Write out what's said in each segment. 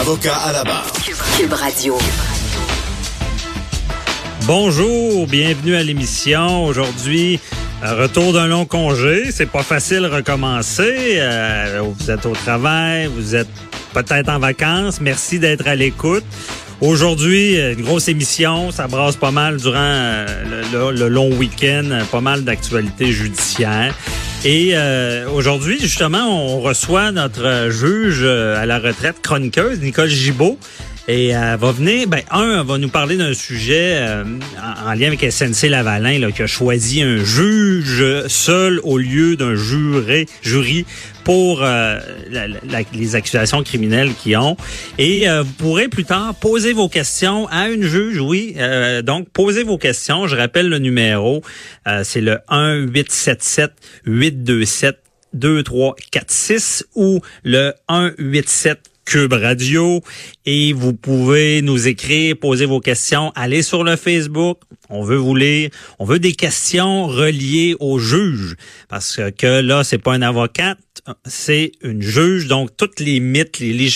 Avocat à la barre. Cube Radio. Bonjour, bienvenue à l'émission. Aujourd'hui, retour d'un long congé. C'est pas facile de recommencer. Euh, vous êtes au travail, vous êtes peut-être en vacances. Merci d'être à l'écoute. Aujourd'hui, une grosse émission, ça brasse pas mal durant euh, le, le long week-end, pas mal d'actualités judiciaires. Et euh, aujourd'hui, justement, on reçoit notre juge à la retraite chroniqueuse, Nicole Gibault. Et elle va venir, ben, un, elle va nous parler d'un sujet euh, en, lien avec SNC Lavalin, là, qui a choisi un juge seul au lieu d'un juré, jury pour euh, la, la, les accusations criminelles qu'ils ont. Et euh, vous pourrez plus tard poser vos questions à une juge, oui. Euh, donc, posez vos questions. Je rappelle le numéro. C'est le 1-877-827-2346 ou le 187 Cube Radio et vous pouvez nous écrire, poser vos questions, aller sur le Facebook. On veut vous lire. On veut des questions reliées au juge parce que là, c'est pas un avocat, c'est une juge. Donc, toutes les mythes, les, les,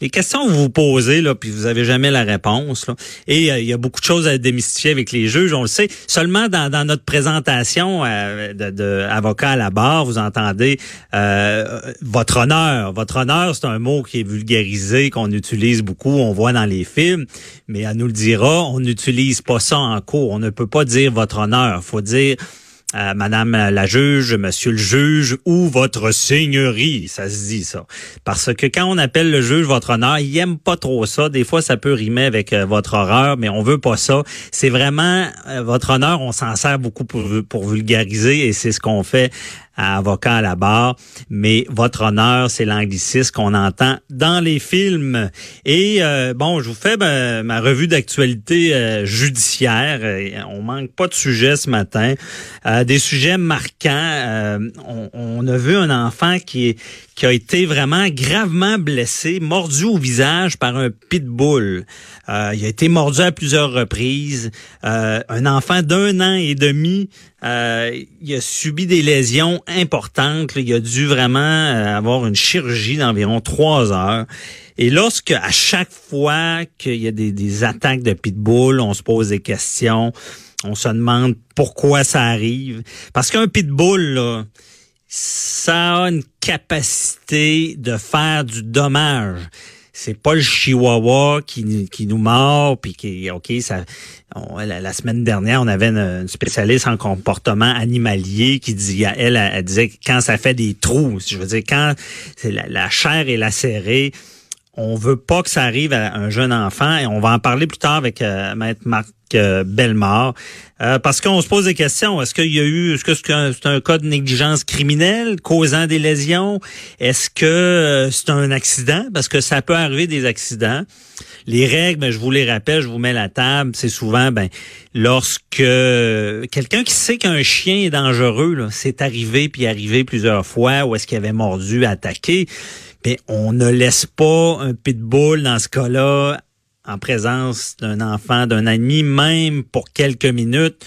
les questions que vous vous posez, là, puis vous avez jamais la réponse. Là. Et euh, il y a beaucoup de choses à démystifier avec les juges, on le sait. Seulement dans, dans notre présentation euh, de, de, à la barre, vous entendez euh, votre honneur. Votre honneur, c'est un mot qui est vulgarisé, qu'on utilise beaucoup, on voit dans les films, mais elle nous le dira, on n'utilise pas ça en cours. On ne peut pas dire votre honneur. faut dire euh, Madame la juge, Monsieur le juge ou votre seigneurie, ça se dit ça. Parce que quand on appelle le juge votre honneur, il aime pas trop ça. Des fois, ça peut rimer avec euh, votre horreur, mais on veut pas ça. C'est vraiment euh, votre honneur. On s'en sert beaucoup pour, pour vulgariser et c'est ce qu'on fait à avocat à la barre, mais votre honneur, c'est l'anglicisme qu'on entend dans les films. Et euh, bon, je vous fais ma revue d'actualité euh, judiciaire. On manque pas de sujets ce matin. Euh, des sujets marquants. On, on, a vu un enfant qui est qui a été vraiment gravement blessé, mordu au visage par un pitbull. Euh, il a été mordu à plusieurs reprises. Euh, un enfant d'un an et demi, euh, il a subi des lésions importantes. Il a dû vraiment euh, avoir une chirurgie d'environ trois heures. Et lorsque, à chaque fois qu'il y a des, attaques de pitbull, on se pose des questions, on se demande pourquoi ça arrive. Parce qu'un pitbull, là, ça a une capacité de faire du dommage. C'est pas le chihuahua qui, nous mord puis qui ok ça la, semaine dernière on avait une, spécialiste en comportement animalier qui dit elle, elle, disait quand ça fait des trous je veux dire quand la, la chair est lacérée on veut pas que ça arrive à un jeune enfant et on va en parler plus tard avec euh, maître Marc euh, euh, parce qu'on se pose des questions. Est-ce qu'il y a eu est-ce que c'est un, cas de négligence criminelle causant des lésions? Est-ce que euh, c'est un accident? Parce que ça peut arriver des accidents. Les règles, ben, je vous les rappelle, je vous mets la table. C'est souvent, ben, lorsque quelqu'un qui sait qu'un chien est dangereux, c'est arrivé puis arrivé plusieurs fois, ou est-ce qu'il avait mordu, attaqué, on ne laisse pas un pitbull dans ce cas-là en présence d'un enfant, d'un ami, même pour quelques minutes.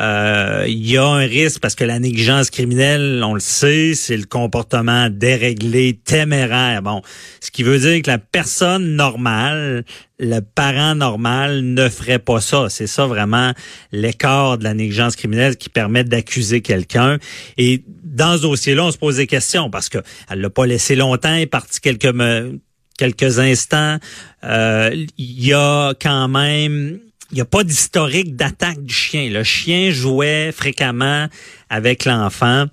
Euh, il y a un risque parce que la négligence criminelle, on le sait, c'est le comportement déréglé, téméraire. Bon, ce qui veut dire que la personne normale, le parent normal ne ferait pas ça. C'est ça vraiment l'écart de la négligence criminelle qui permet d'accuser quelqu'un. Et dans ce dossier-là, on se pose des questions parce que elle l'a pas laissé longtemps, elle est partie quelques quelques instants. Euh, il y a quand même il n'y a pas d'historique d'attaque du chien. Le chien jouait fréquemment avec l'enfant.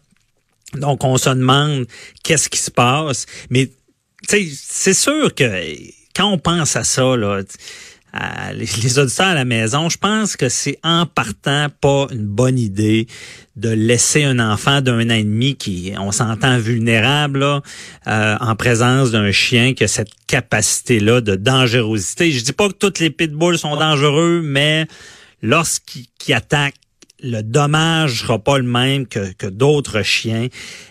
Donc, on se demande qu'est-ce qui se passe. Mais c'est sûr que quand on pense à ça, là, les, les, auditeurs à la maison, je pense que c'est en partant pas une bonne idée de laisser un enfant d'un an et demi qui, on s'entend vulnérable, euh, en présence d'un chien qui a cette capacité-là de dangerosité. Je dis pas que toutes les pitbulls sont dangereux, mais lorsqu'ils attaquent le dommage sera pas le même que, que d'autres chiens.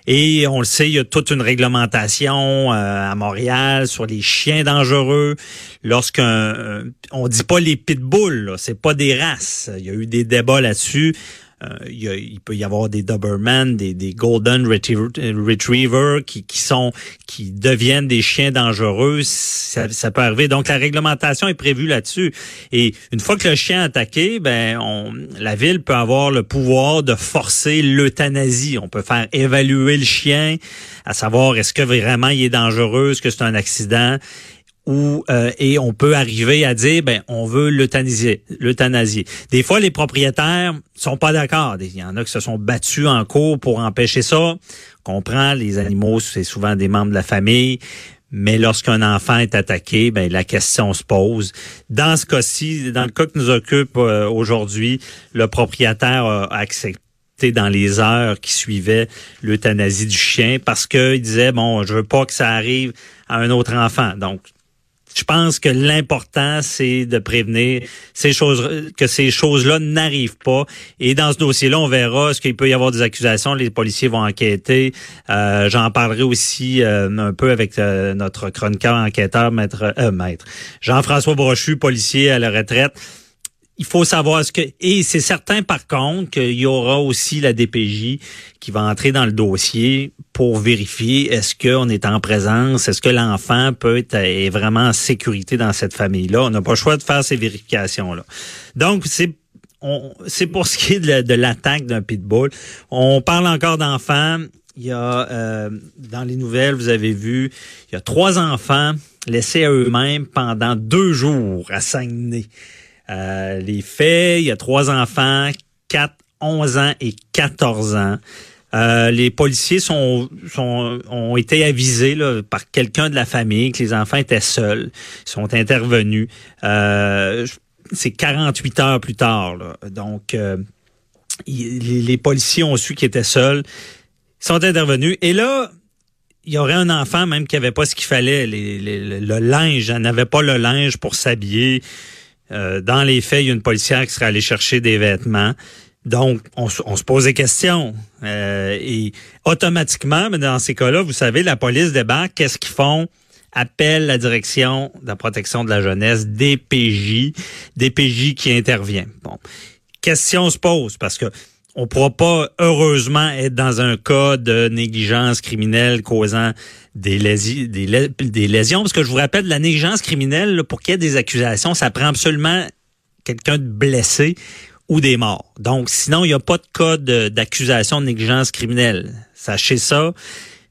Et on le sait, il y a toute une réglementation euh, à Montréal sur les chiens dangereux. Lorsqu'on euh, on dit pas les pitbulls, c'est pas des races. Il y a eu des débats là-dessus. Euh, il, peut y avoir des Doberman, des, des Golden Retriever, qui, qui sont qui deviennent des chiens dangereux. Ça, ça, peut arriver. Donc la réglementation est prévue là-dessus. Et une fois que le chien est attaqué, ben on, la ville peut avoir le pouvoir de forcer l'euthanasie. On peut faire évaluer le chien, à savoir est-ce que vraiment il est dangereux, est-ce que c'est un accident où euh, et on peut arriver à dire ben on veut l'euthanasier, l'euthanasier. Des fois les propriétaires sont pas d'accord, il y en a qui se sont battus en cours pour empêcher ça. On comprend les animaux c'est souvent des membres de la famille. Mais lorsqu'un enfant est attaqué, ben la question se pose. Dans ce cas-ci, dans le cas que nous occupe euh, aujourd'hui, le propriétaire a accepté dans les heures qui suivaient l'euthanasie du chien parce qu'il disait bon, je veux pas que ça arrive à un autre enfant. Donc je pense que l'important, c'est de prévenir ces choses, que ces choses-là n'arrivent pas. Et dans ce dossier-là, on verra ce qu'il peut y avoir des accusations. Les policiers vont enquêter. Euh, J'en parlerai aussi euh, un peu avec euh, notre chroniqueur enquêteur, maître, maître Jean-François Brochu, policier à la retraite il faut savoir ce que et c'est certain par contre qu'il y aura aussi la DPJ qui va entrer dans le dossier pour vérifier est-ce qu'on est en présence, est-ce que l'enfant peut être est vraiment en sécurité dans cette famille-là. On n'a pas le choix de faire ces vérifications-là. Donc c'est c'est pour ce qui est de, l'attaque d'un pitbull. On parle encore d'enfants. Il y a euh, dans les nouvelles, vous avez vu, il y a trois enfants laissés à eux-mêmes pendant deux jours à Saguenay. Euh, les faits, il y a trois enfants, 4, 11 ans et 14 ans. Euh, les policiers sont, ont été avisés là, par quelqu'un de la famille que les enfants étaient seuls. Ils sont intervenus. Euh, c'est 48 heures plus tard. Donc, euh, les, policiers ont su qu'ils étaient seuls. Ils sont intervenus. Et là, il y aurait un enfant même qui avait pas ce qu'il fallait. le linge, elle n'avait pas le linge pour s'habiller. Euh, dans les faits, il y a une policière qui serait allée chercher des vêtements. Donc, on, se pose des questions. Euh, et automatiquement, mais dans ces cas-là, vous savez, la police débarque. Qu'est-ce qu'ils font? Appelle la direction de la protection de la jeunesse, DPJ, DPJ qui intervient. Bon. Question se pose parce que on pourra pas heureusement être dans un cas de négligence criminelle causant des, des, lésions, parce que je vous rappelle, la négligence criminelle, pour qu'il y ait des accusations, ça prend absolument quelqu'un de blessé ou des morts. Donc, sinon, il n'y a pas de cas d'accusation de, négligence criminelle. Sachez ça.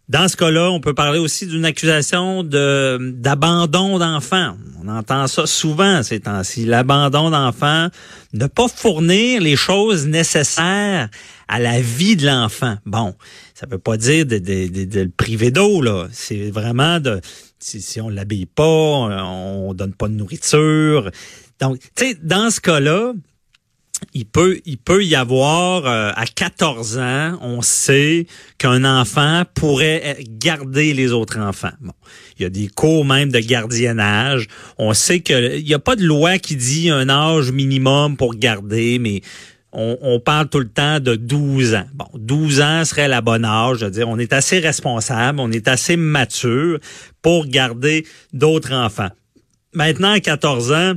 Dans ce cas-là, on peut parler aussi d'une accusation de d'abandon d'enfants. On entend ça souvent ces temps-ci. L'abandon d'enfants, ne pas fournir les choses nécessaires à la vie de l'enfant. Bon, ça veut pas dire de, le priver d'eau là. C'est vraiment de si, si on l'habille pas, on, on donne pas de nourriture. Donc, tu sais, dans ce cas-là, il peut, il peut y avoir euh, à 14 ans, on sait qu'un enfant pourrait garder les autres enfants. Bon, il y a des cours même de gardiennage. On sait que il n'y a pas de loi qui dit un âge minimum pour garder, mais on, on, parle tout le temps de 12 ans. Bon, 12 ans serait la bonne âge. Je veux dire, on est assez responsable, on est assez mature pour garder d'autres enfants. Maintenant, à 14 ans,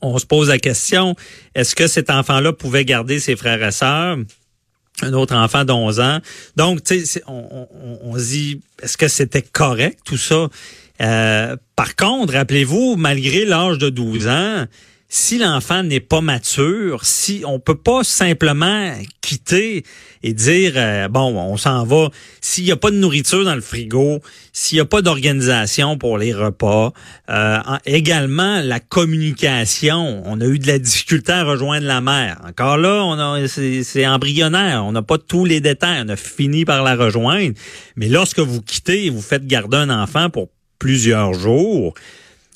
on se pose la question, est-ce que cet enfant-là pouvait garder ses frères et sœurs? un autre enfant d'11 ans. Donc, tu sais, on, se dit, est-ce que c'était correct tout ça? Euh, par contre, rappelez-vous, malgré l'âge de 12 ans, si l'enfant n'est pas mature, si on peut pas simplement quitter et dire euh, bon, on s'en va, s'il n'y a pas de nourriture dans le frigo, s'il n'y a pas d'organisation pour les repas, euh, également la communication, on a eu de la difficulté à rejoindre la mère. Encore là, on a c'est embryonnaire, on n'a pas tous les détails, on a fini par la rejoindre, mais lorsque vous quittez vous faites garder un enfant pour plusieurs jours,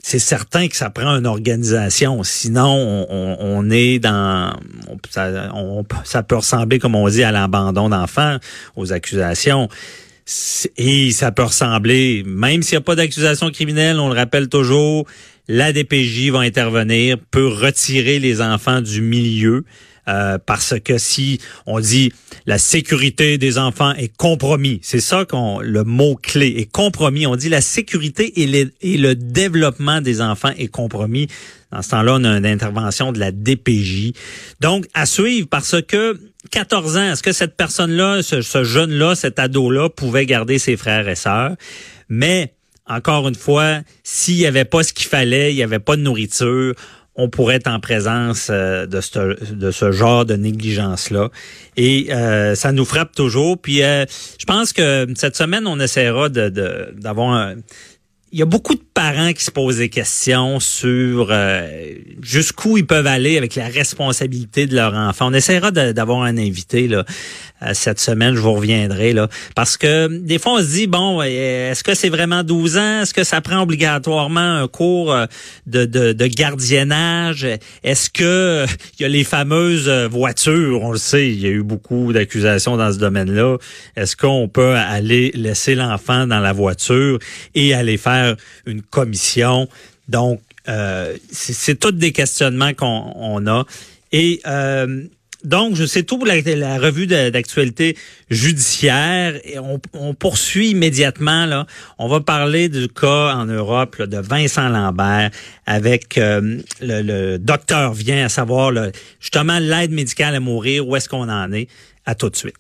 c'est certain que ça prend une organisation. Sinon, on, est dans... ça, ça peut ressembler, comme on dit, à l'abandon d'enfants, aux accusations. Et ça peut ressembler, même s'il n'y a pas d'accusation criminelle, on le rappelle toujours, la DPJ va intervenir, peut retirer les enfants du milieu. Euh, parce que si on dit la sécurité des enfants est compromis, c'est ça qu'on le mot clé est compromis. On dit la sécurité et, le développement des enfants est compromis. Dans ce temps-là, on a une intervention de la DPJ. Donc, à suivre parce que 14 ans, est-ce que cette personne-là, ce, ce jeune-là, cet ado-là pouvait garder ses frères et sœurs? Mais encore une fois, s'il n'y avait pas ce qu'il fallait, il n'y avait pas de nourriture, on pourrait être en présence euh, de, ce, de ce genre de négligence-là. Et euh, ça nous frappe toujours. Puis euh, je pense que cette semaine, on essaiera d'avoir un il y a beaucoup de parents qui se posent des questions sur jusqu'où ils peuvent aller avec la responsabilité de leur enfant. On essaiera d'avoir un invité là, cette semaine, je vous reviendrai là, parce que des fois on se dit bon, est-ce que c'est vraiment 12 ans? Est-ce que ça prend obligatoirement un cours euh, de, de, de gardiennage? Est-ce que il y a les fameuses voitures? On le sait, il y a eu beaucoup d'accusations dans ce domaine-là. Est-ce qu'on peut aller laisser l'enfant dans la voiture et aller faire une commission? Donc euh, c'est tous des questionnements qu'on a. Et euh, donc, sais tout pour la, revue d'actualité judiciaire. Et on, poursuit immédiatement. Là. On va parler du cas en Europe de Vincent Lambert avec euh, le, docteur vient à savoir justement l'aide médicale à mourir. Où est-ce qu'on en est? À tout de suite.